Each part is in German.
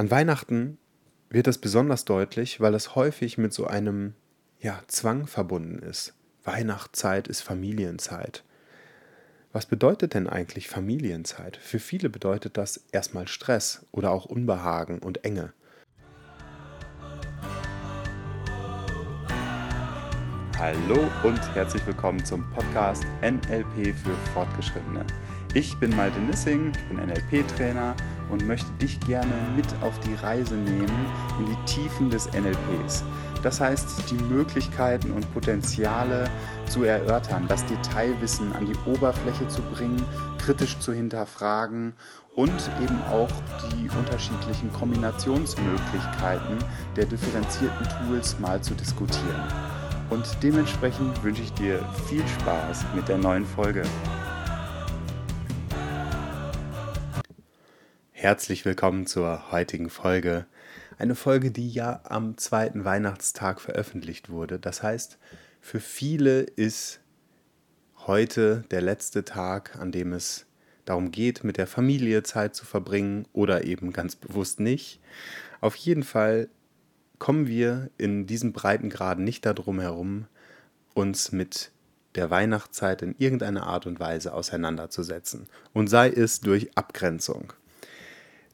An Weihnachten wird das besonders deutlich, weil es häufig mit so einem ja, Zwang verbunden ist. Weihnachtszeit ist Familienzeit. Was bedeutet denn eigentlich Familienzeit? Für viele bedeutet das erstmal Stress oder auch Unbehagen und Enge. Hallo und herzlich willkommen zum Podcast NLP für Fortgeschrittene. Ich bin Malte Nissing, ich bin NLP-Trainer und möchte dich gerne mit auf die Reise nehmen in die Tiefen des NLPs. Das heißt, die Möglichkeiten und Potenziale zu erörtern, das Detailwissen an die Oberfläche zu bringen, kritisch zu hinterfragen und eben auch die unterschiedlichen Kombinationsmöglichkeiten der differenzierten Tools mal zu diskutieren. Und dementsprechend wünsche ich dir viel Spaß mit der neuen Folge. Herzlich willkommen zur heutigen Folge. Eine Folge, die ja am zweiten Weihnachtstag veröffentlicht wurde. Das heißt, für viele ist heute der letzte Tag, an dem es darum geht, mit der Familie Zeit zu verbringen oder eben ganz bewusst nicht. Auf jeden Fall kommen wir in diesem Breitengrad nicht darum herum, uns mit der Weihnachtszeit in irgendeiner Art und Weise auseinanderzusetzen. Und sei es durch Abgrenzung.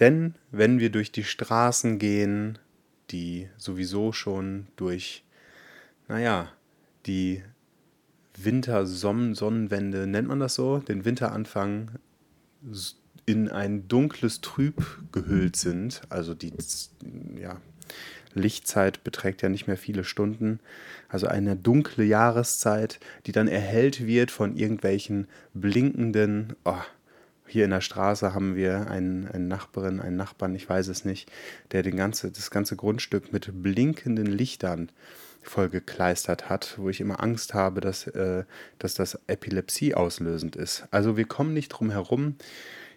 Denn wenn wir durch die Straßen gehen, die sowieso schon durch, naja, die Wintersonnenwende, nennt man das so, den Winteranfang in ein dunkles Trüb gehüllt sind, also die ja, Lichtzeit beträgt ja nicht mehr viele Stunden, also eine dunkle Jahreszeit, die dann erhellt wird von irgendwelchen blinkenden, oh, hier in der Straße haben wir einen, eine Nachbarin, einen Nachbarn, ich weiß es nicht, der den ganze, das ganze Grundstück mit blinkenden Lichtern vollgekleistert hat, wo ich immer Angst habe, dass, äh, dass das Epilepsie auslösend ist. Also wir kommen nicht drum herum,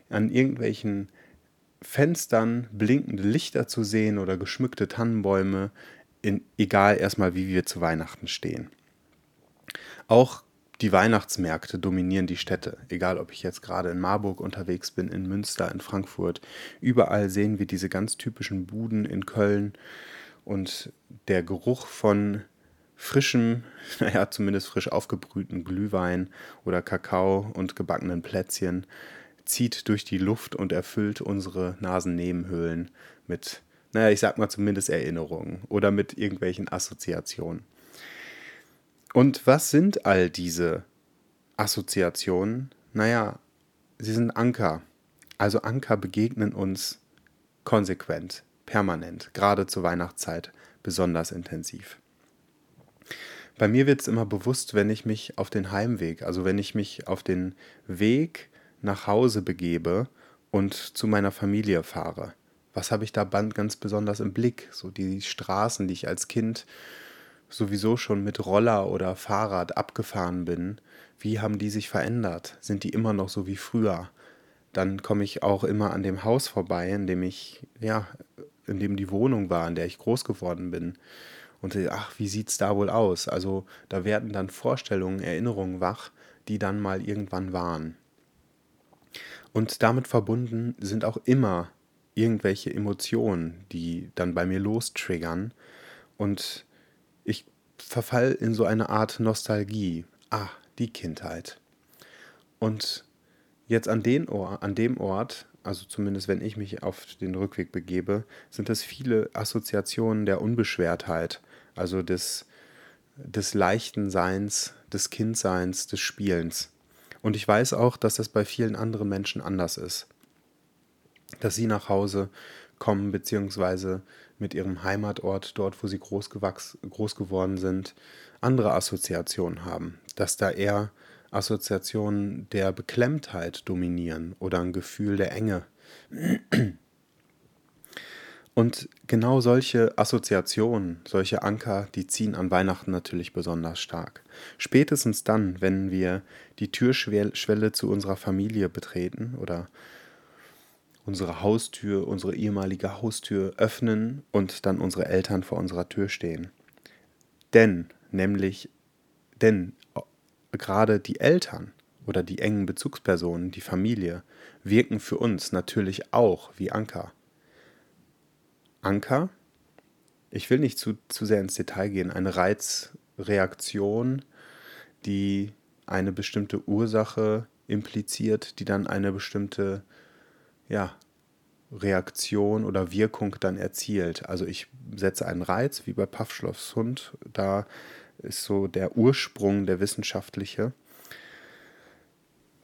an irgendwelchen Fenstern blinkende Lichter zu sehen oder geschmückte Tannenbäume, in, egal erstmal, wie wir zu Weihnachten stehen. Auch die Weihnachtsmärkte dominieren die Städte. Egal, ob ich jetzt gerade in Marburg unterwegs bin, in Münster, in Frankfurt. Überall sehen wir diese ganz typischen Buden in Köln. Und der Geruch von frischem, naja, zumindest frisch aufgebrühten Glühwein oder Kakao und gebackenen Plätzchen zieht durch die Luft und erfüllt unsere Nasennebenhöhlen mit, naja, ich sag mal zumindest Erinnerungen oder mit irgendwelchen Assoziationen. Und was sind all diese Assoziationen? Naja, sie sind Anker. Also Anker begegnen uns konsequent, permanent, gerade zur Weihnachtszeit besonders intensiv. Bei mir wird es immer bewusst, wenn ich mich auf den Heimweg, also wenn ich mich auf den Weg nach Hause begebe und zu meiner Familie fahre. Was habe ich da ganz besonders im Blick? So die Straßen, die ich als Kind sowieso schon mit Roller oder Fahrrad abgefahren bin, wie haben die sich verändert? Sind die immer noch so wie früher? Dann komme ich auch immer an dem Haus vorbei, in dem ich, ja, in dem die Wohnung war, in der ich groß geworden bin. Und ach, wie sieht's da wohl aus? Also da werden dann Vorstellungen, Erinnerungen wach, die dann mal irgendwann waren. Und damit verbunden sind auch immer irgendwelche Emotionen, die dann bei mir lostriggern und ich verfall in so eine Art Nostalgie. Ah, die Kindheit. Und jetzt an, den Or an dem Ort, also zumindest wenn ich mich auf den Rückweg begebe, sind es viele Assoziationen der Unbeschwertheit, also des, des leichten Seins, des Kindseins, des Spielens. Und ich weiß auch, dass das bei vielen anderen Menschen anders ist. Dass sie nach Hause kommen, beziehungsweise mit ihrem Heimatort, dort wo sie groß, groß geworden sind, andere Assoziationen haben. Dass da eher Assoziationen der Beklemmtheit dominieren oder ein Gefühl der Enge. Und genau solche Assoziationen, solche Anker, die ziehen an Weihnachten natürlich besonders stark. Spätestens dann, wenn wir die Türschwelle zu unserer Familie betreten oder unsere Haustür, unsere ehemalige Haustür öffnen und dann unsere Eltern vor unserer Tür stehen. Denn, nämlich, denn gerade die Eltern oder die engen Bezugspersonen, die Familie, wirken für uns natürlich auch wie Anker. Anker. Ich will nicht zu, zu sehr ins Detail gehen. Eine Reizreaktion, die eine bestimmte Ursache impliziert, die dann eine bestimmte ja, Reaktion oder Wirkung dann erzielt. Also ich setze einen Reiz, wie bei Pavlovs Hund, da ist so der Ursprung der wissenschaftliche.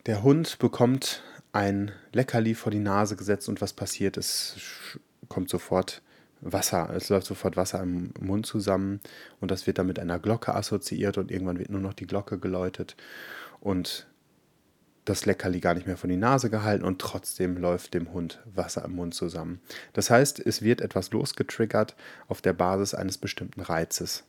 Der Hund bekommt ein Leckerli vor die Nase gesetzt und was passiert? Es kommt sofort Wasser, es läuft sofort Wasser im Mund zusammen und das wird dann mit einer Glocke assoziiert und irgendwann wird nur noch die Glocke geläutet und das Leckerli gar nicht mehr von die Nase gehalten und trotzdem läuft dem Hund Wasser im Mund zusammen. Das heißt, es wird etwas losgetriggert auf der Basis eines bestimmten Reizes.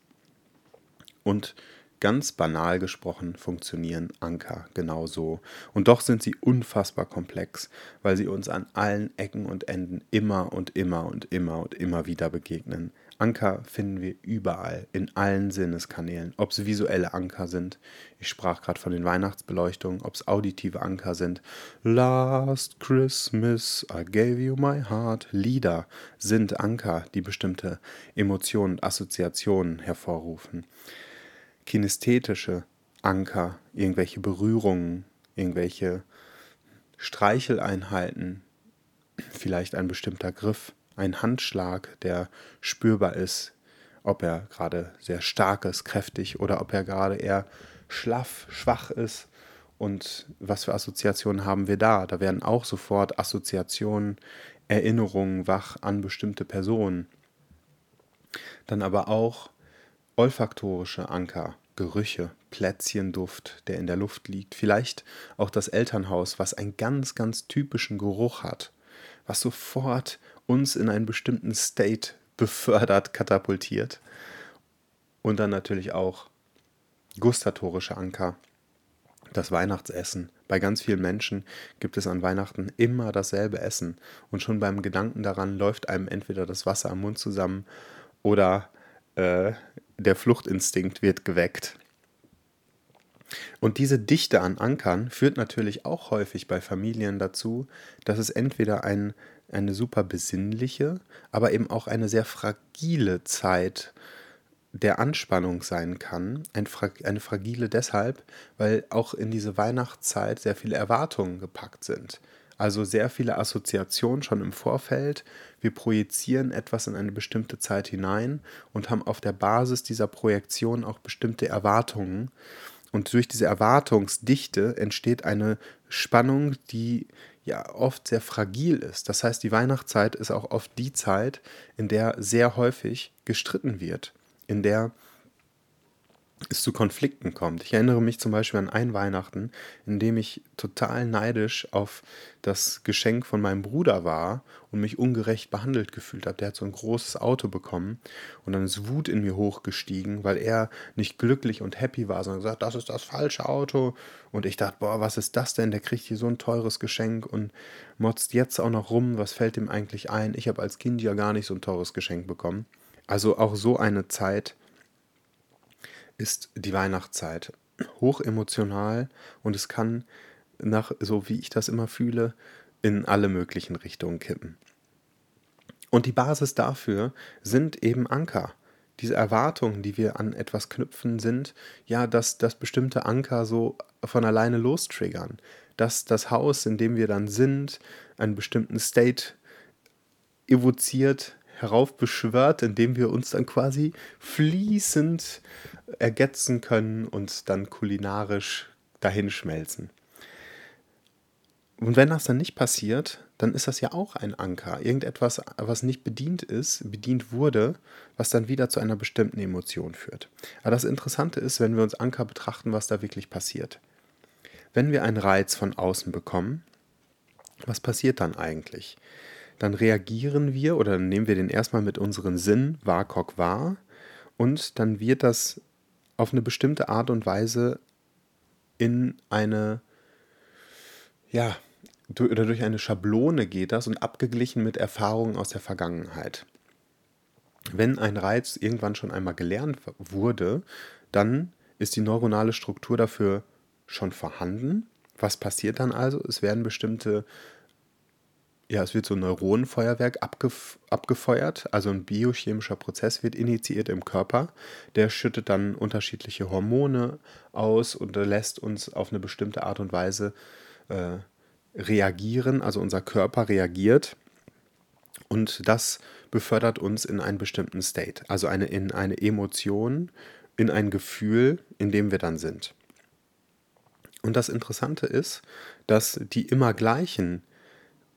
Und ganz banal gesprochen funktionieren Anker genauso. Und doch sind sie unfassbar komplex, weil sie uns an allen Ecken und Enden immer und immer und immer und immer wieder begegnen. Anker finden wir überall, in allen Sinneskanälen, ob es visuelle Anker sind. Ich sprach gerade von den Weihnachtsbeleuchtungen, ob es auditive Anker sind. Last Christmas I gave you my heart. Lieder sind Anker, die bestimmte Emotionen und Assoziationen hervorrufen. Kinästhetische Anker, irgendwelche Berührungen, irgendwelche Streicheleinheiten, vielleicht ein bestimmter Griff ein Handschlag, der spürbar ist, ob er gerade sehr stark ist, kräftig oder ob er gerade eher schlaff, schwach ist. Und was für Assoziationen haben wir da? Da werden auch sofort Assoziationen, Erinnerungen wach an bestimmte Personen. Dann aber auch olfaktorische Anker, Gerüche, Plätzchenduft, der in der Luft liegt. Vielleicht auch das Elternhaus, was einen ganz, ganz typischen Geruch hat, was sofort uns in einen bestimmten State befördert, katapultiert. Und dann natürlich auch gustatorische Anker, das Weihnachtsessen. Bei ganz vielen Menschen gibt es an Weihnachten immer dasselbe Essen. Und schon beim Gedanken daran läuft einem entweder das Wasser am Mund zusammen oder äh, der Fluchtinstinkt wird geweckt. Und diese Dichte an Ankern führt natürlich auch häufig bei Familien dazu, dass es entweder ein eine super besinnliche, aber eben auch eine sehr fragile Zeit der Anspannung sein kann. Ein, eine fragile deshalb, weil auch in diese Weihnachtszeit sehr viele Erwartungen gepackt sind. Also sehr viele Assoziationen schon im Vorfeld. Wir projizieren etwas in eine bestimmte Zeit hinein und haben auf der Basis dieser Projektion auch bestimmte Erwartungen. Und durch diese Erwartungsdichte entsteht eine Spannung, die ja oft sehr fragil ist. Das heißt, die Weihnachtszeit ist auch oft die Zeit, in der sehr häufig gestritten wird, in der es zu Konflikten kommt. Ich erinnere mich zum Beispiel an ein Weihnachten, in dem ich total neidisch auf das Geschenk von meinem Bruder war und mich ungerecht behandelt gefühlt habe. Der hat so ein großes Auto bekommen und dann ist Wut in mir hochgestiegen, weil er nicht glücklich und happy war, sondern gesagt, das ist das falsche Auto. Und ich dachte, boah, was ist das denn? Der kriegt hier so ein teures Geschenk und motzt jetzt auch noch rum. Was fällt ihm eigentlich ein? Ich habe als Kind ja gar nicht so ein teures Geschenk bekommen. Also auch so eine Zeit ist die Weihnachtszeit. Hochemotional und es kann nach, so wie ich das immer fühle, in alle möglichen Richtungen kippen. Und die Basis dafür sind eben Anker. Diese Erwartungen, die wir an etwas knüpfen, sind ja, dass das bestimmte Anker so von alleine lostriggern. Dass das Haus, in dem wir dann sind, einen bestimmten State evoziert, heraufbeschwört, indem wir uns dann quasi fließend ergetzen können und dann kulinarisch dahinschmelzen. Und wenn das dann nicht passiert, dann ist das ja auch ein Anker. Irgendetwas, was nicht bedient ist, bedient wurde, was dann wieder zu einer bestimmten Emotion führt. Aber das Interessante ist, wenn wir uns Anker betrachten, was da wirklich passiert. Wenn wir einen Reiz von außen bekommen, was passiert dann eigentlich? Dann reagieren wir oder nehmen wir den erstmal mit unseren Sinn WAKOK wahr und dann wird das auf eine bestimmte Art und Weise in eine, ja, oder durch eine Schablone geht das und abgeglichen mit Erfahrungen aus der Vergangenheit. Wenn ein Reiz irgendwann schon einmal gelernt wurde, dann ist die neuronale Struktur dafür schon vorhanden. Was passiert dann also? Es werden bestimmte ja, es wird so ein Neuronenfeuerwerk abgef abgefeuert, also ein biochemischer Prozess wird initiiert im Körper, der schüttet dann unterschiedliche Hormone aus und lässt uns auf eine bestimmte Art und Weise äh, reagieren, also unser Körper reagiert. Und das befördert uns in einen bestimmten State, also eine, in eine Emotion, in ein Gefühl, in dem wir dann sind. Und das Interessante ist, dass die immer gleichen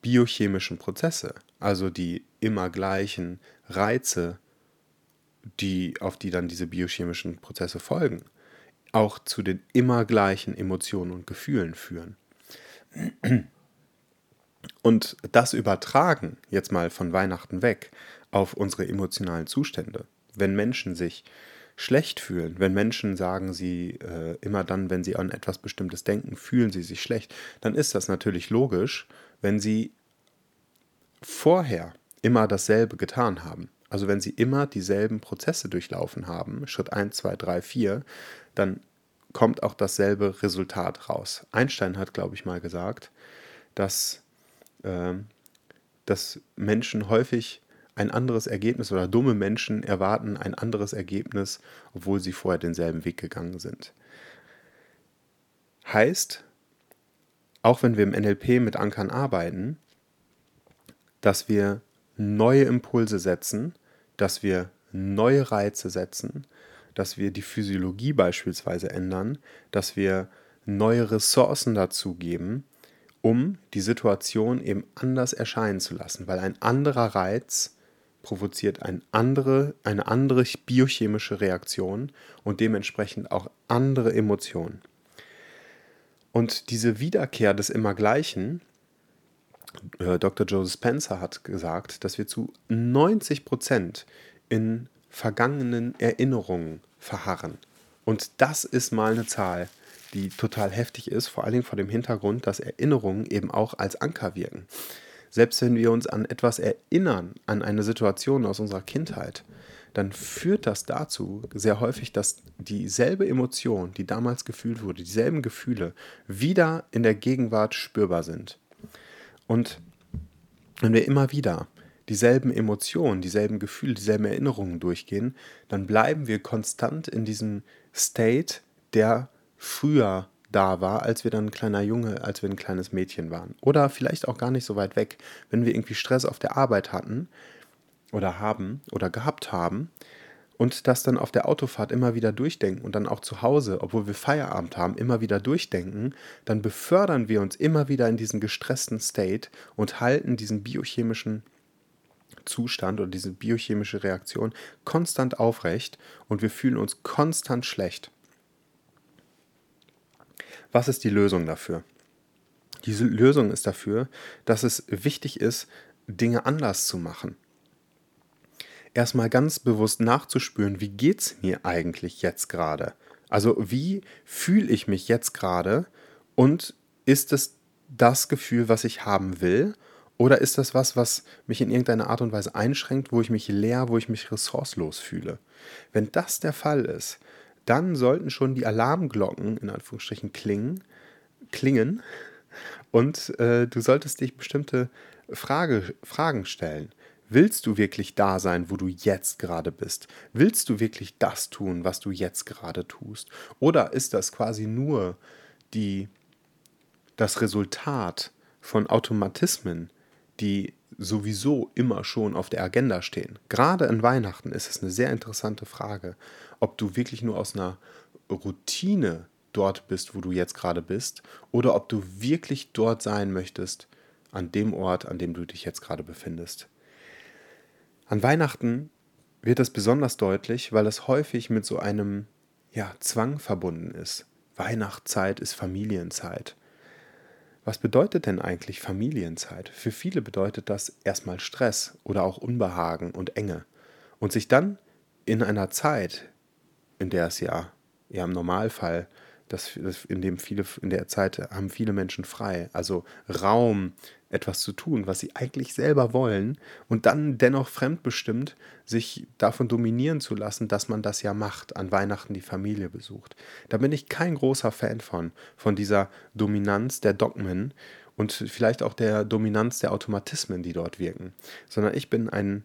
biochemischen Prozesse, also die immer gleichen Reize, die, auf die dann diese biochemischen Prozesse folgen, auch zu den immer gleichen Emotionen und Gefühlen führen. Und das übertragen, jetzt mal von Weihnachten weg, auf unsere emotionalen Zustände. Wenn Menschen sich schlecht fühlen, wenn Menschen sagen, sie äh, immer dann, wenn sie an etwas Bestimmtes denken, fühlen sie sich schlecht, dann ist das natürlich logisch, wenn sie vorher immer dasselbe getan haben. Also wenn sie immer dieselben Prozesse durchlaufen haben, Schritt 1, 2, 3, 4, dann kommt auch dasselbe Resultat raus. Einstein hat, glaube ich, mal gesagt, dass, äh, dass Menschen häufig ein anderes Ergebnis oder dumme Menschen erwarten ein anderes Ergebnis, obwohl sie vorher denselben Weg gegangen sind. Heißt, auch wenn wir im NLP mit Ankern arbeiten, dass wir neue Impulse setzen, dass wir neue Reize setzen, dass wir die Physiologie beispielsweise ändern, dass wir neue Ressourcen dazugeben, um die Situation eben anders erscheinen zu lassen, weil ein anderer Reiz provoziert ein andere, eine andere biochemische Reaktion und dementsprechend auch andere Emotionen. Und diese Wiederkehr des Immergleichen, äh, Dr. Joseph Spencer hat gesagt, dass wir zu 90 Prozent in vergangenen Erinnerungen verharren. Und das ist mal eine Zahl, die total heftig ist, vor allen Dingen vor dem Hintergrund, dass Erinnerungen eben auch als Anker wirken. Selbst wenn wir uns an etwas erinnern, an eine Situation aus unserer Kindheit, dann führt das dazu sehr häufig, dass dieselbe Emotion, die damals gefühlt wurde, dieselben Gefühle wieder in der Gegenwart spürbar sind. Und wenn wir immer wieder dieselben Emotionen, dieselben Gefühle, dieselben Erinnerungen durchgehen, dann bleiben wir konstant in diesem State, der früher da war, als wir dann ein kleiner Junge, als wir ein kleines Mädchen waren. Oder vielleicht auch gar nicht so weit weg, wenn wir irgendwie Stress auf der Arbeit hatten oder haben oder gehabt haben und das dann auf der Autofahrt immer wieder durchdenken und dann auch zu Hause, obwohl wir Feierabend haben, immer wieder durchdenken, dann befördern wir uns immer wieder in diesen gestressten State und halten diesen biochemischen Zustand oder diese biochemische Reaktion konstant aufrecht und wir fühlen uns konstant schlecht. Was ist die Lösung dafür? Diese Lösung ist dafür, dass es wichtig ist, Dinge anders zu machen. Erstmal ganz bewusst nachzuspüren, wie geht es mir eigentlich jetzt gerade? Also wie fühle ich mich jetzt gerade und ist es das Gefühl, was ich haben will? Oder ist das was, was mich in irgendeiner Art und Weise einschränkt, wo ich mich leer, wo ich mich ressourcelos fühle? Wenn das der Fall ist, dann sollten schon die Alarmglocken in Anführungsstrichen klingen, klingen und äh, du solltest dich bestimmte Frage, Fragen stellen. Willst du wirklich da sein, wo du jetzt gerade bist? Willst du wirklich das tun, was du jetzt gerade tust? Oder ist das quasi nur die, das Resultat von Automatismen, die sowieso immer schon auf der Agenda stehen. Gerade in Weihnachten ist es eine sehr interessante Frage, ob du wirklich nur aus einer Routine dort bist, wo du jetzt gerade bist, oder ob du wirklich dort sein möchtest, an dem Ort, an dem du dich jetzt gerade befindest. An Weihnachten wird das besonders deutlich, weil es häufig mit so einem ja, Zwang verbunden ist. Weihnachtszeit ist Familienzeit. Was bedeutet denn eigentlich Familienzeit? Für viele bedeutet das erstmal Stress oder auch Unbehagen und Enge. Und sich dann in einer Zeit, in der es ja, ja im Normalfall das, das, in dem viele, in der Zeit haben viele Menschen frei, also Raum, etwas zu tun, was sie eigentlich selber wollen und dann dennoch fremdbestimmt sich davon dominieren zu lassen, dass man das ja macht, an Weihnachten die Familie besucht. Da bin ich kein großer Fan von, von dieser Dominanz der Dogmen und vielleicht auch der Dominanz der Automatismen, die dort wirken, sondern ich bin ein,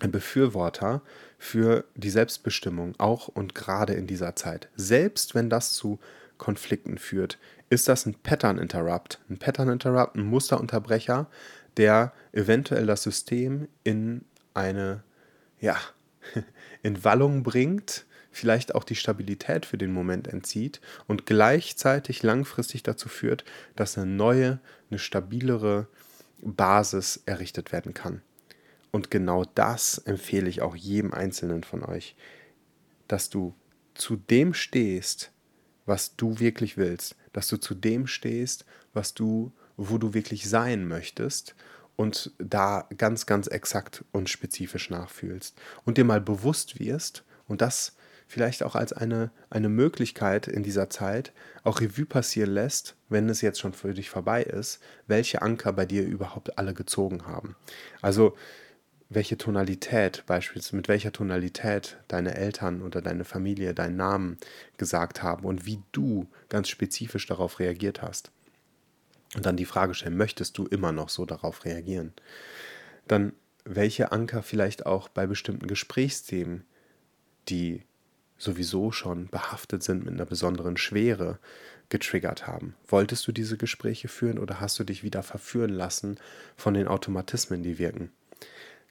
ein Befürworter für die Selbstbestimmung, auch und gerade in dieser Zeit. Selbst wenn das zu Konflikten führt, ist das ein Pattern Interrupt. Ein Pattern Interrupt, ein Musterunterbrecher, der eventuell das System in eine, ja, in Wallung bringt, vielleicht auch die Stabilität für den Moment entzieht und gleichzeitig langfristig dazu führt, dass eine neue, eine stabilere Basis errichtet werden kann. Und genau das empfehle ich auch jedem Einzelnen von euch, dass du zu dem stehst, was du wirklich willst, dass du zu dem stehst, was du, wo du wirklich sein möchtest und da ganz, ganz exakt und spezifisch nachfühlst und dir mal bewusst wirst und das vielleicht auch als eine, eine Möglichkeit in dieser Zeit auch Revue passieren lässt, wenn es jetzt schon für dich vorbei ist, welche Anker bei dir überhaupt alle gezogen haben. Also welche Tonalität, beispielsweise mit welcher Tonalität deine Eltern oder deine Familie deinen Namen gesagt haben und wie du ganz spezifisch darauf reagiert hast. Und dann die Frage stellen, möchtest du immer noch so darauf reagieren? Dann welche Anker vielleicht auch bei bestimmten Gesprächsthemen, die sowieso schon behaftet sind mit einer besonderen Schwere, getriggert haben. Wolltest du diese Gespräche führen oder hast du dich wieder verführen lassen von den Automatismen, die wirken?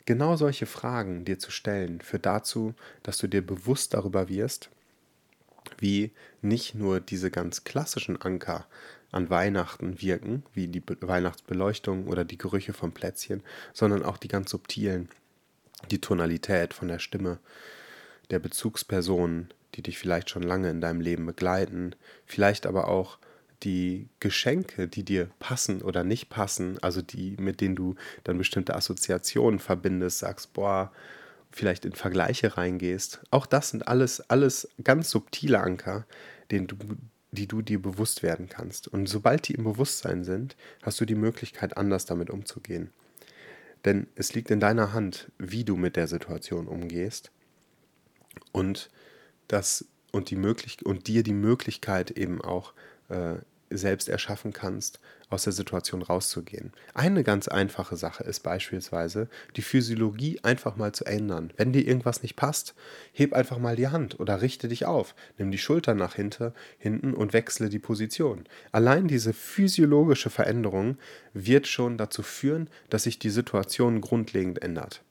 Genau solche Fragen dir zu stellen, führt dazu, dass du dir bewusst darüber wirst, wie nicht nur diese ganz klassischen Anker an Weihnachten wirken, wie die Weihnachtsbeleuchtung oder die Gerüche von Plätzchen, sondern auch die ganz subtilen, die Tonalität von der Stimme, der Bezugspersonen, die dich vielleicht schon lange in deinem Leben begleiten, vielleicht aber auch die Geschenke, die dir passen oder nicht passen, also die, mit denen du dann bestimmte Assoziationen verbindest, sagst, boah, vielleicht in Vergleiche reingehst. Auch das sind alles, alles ganz subtile Anker, denen du, die du dir bewusst werden kannst. Und sobald die im Bewusstsein sind, hast du die Möglichkeit, anders damit umzugehen. Denn es liegt in deiner Hand, wie du mit der Situation umgehst und das und die möglich und dir die Möglichkeit eben auch äh, selbst erschaffen kannst, aus der Situation rauszugehen. Eine ganz einfache Sache ist beispielsweise, die Physiologie einfach mal zu ändern. Wenn dir irgendwas nicht passt, heb einfach mal die Hand oder richte dich auf, nimm die Schulter nach hinten, hinten und wechsle die Position. Allein diese physiologische Veränderung wird schon dazu führen, dass sich die Situation grundlegend ändert.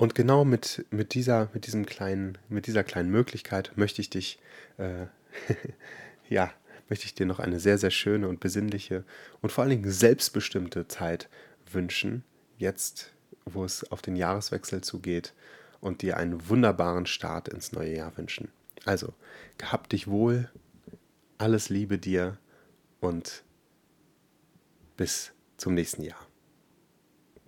Und genau mit, mit, dieser, mit, diesem kleinen, mit dieser kleinen Möglichkeit möchte ich dich äh, ja, möchte ich dir noch eine sehr, sehr schöne und besinnliche und vor allen Dingen selbstbestimmte Zeit wünschen, jetzt, wo es auf den Jahreswechsel zugeht und dir einen wunderbaren Start ins neue Jahr wünschen. Also, gehabt dich wohl, alles Liebe dir und bis zum nächsten Jahr.